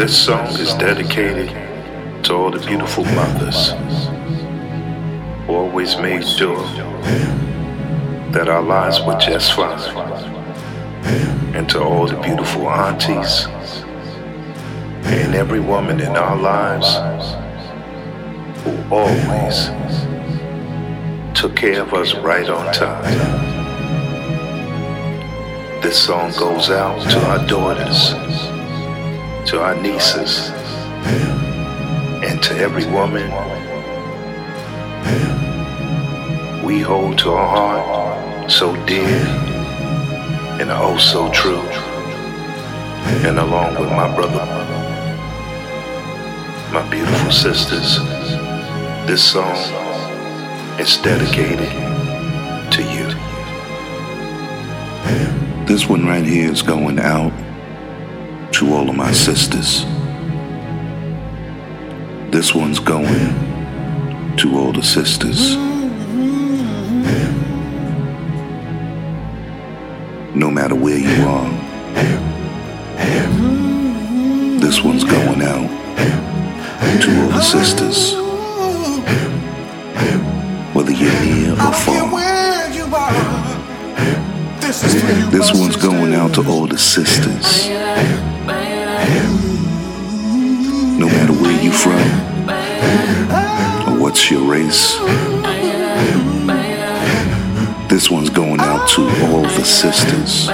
This song is dedicated to all the beautiful mothers who always made sure that our lives were just fine. And to all the beautiful aunties and every woman in our lives who always took care of us right on time. This song goes out to our daughters, to our nieces, and to every woman we hold to our heart so dear and oh so true. And along with my brother, my beautiful sisters, this song is dedicated to you. This one right here is going out to all of my sisters. This one's going to all the sisters. No matter where you are, this one's going out to all the sisters. Whether you're near or far. This one's going out to all the sisters. No matter where you're from or what's your race. This one's going out to all the sisters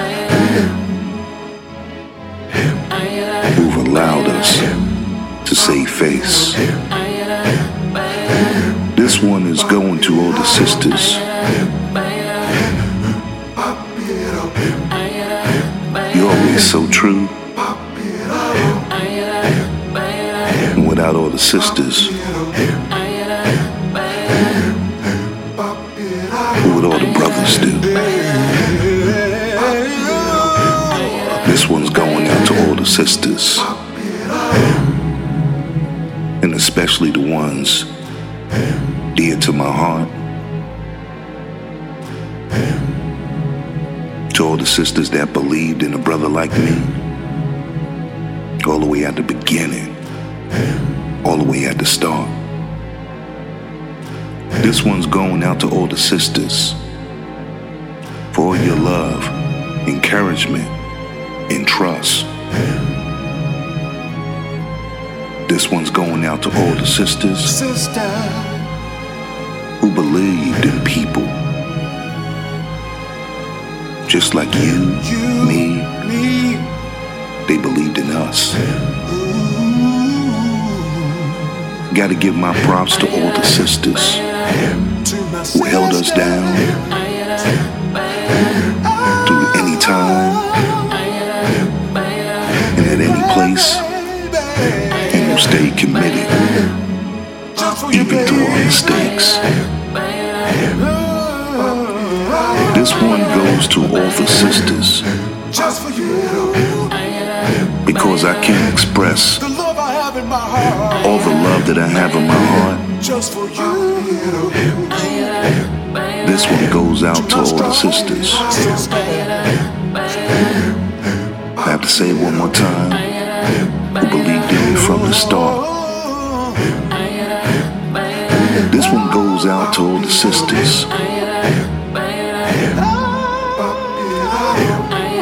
who've allowed us to save face. This one is going to all the sisters You're always so true. Without all the sisters, what would all the brothers do? This one's going out to all the sisters. And especially the ones dear to my heart. To all the sisters that believed in a brother like me, all the way at the beginning, all the way at the start. This one's going out to all the sisters for all your love, encouragement, and trust. This one's going out to all the sisters Sister, who believed in people just like you, me, me, they believed in us. Gotta give my props to all the sisters who held us down through any time and at any place and who stayed committed even through our mistakes. This one goes to all the sisters because I can't express all the love that I have in my heart. Just for you, This one goes out to all the sisters. I have to say it one more time. Who believed in me from the start. This one goes out to all the sisters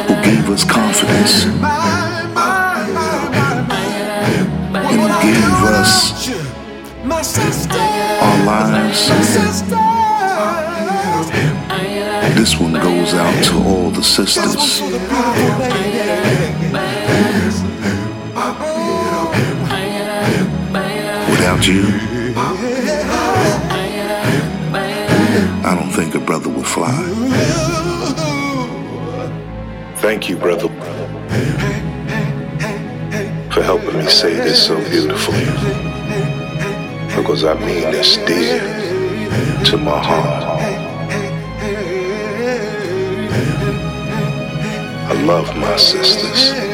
who gave us confidence us our lives. This one goes out to all the sisters. Without you, I don't think a brother would fly. Thank you, brother, helping me say this so beautifully. Because I mean this dear to my heart. I love my sisters.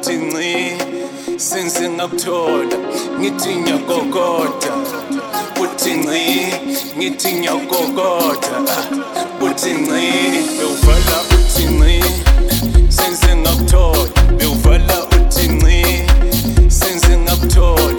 uthi nci since ngakuthola ngithi ngiyagogoda uthi nci ngithi ngiyagogoda uthi nci bewuvala uthi nci since ngakuthola bewuvala uthi nci since ngakuthola.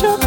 your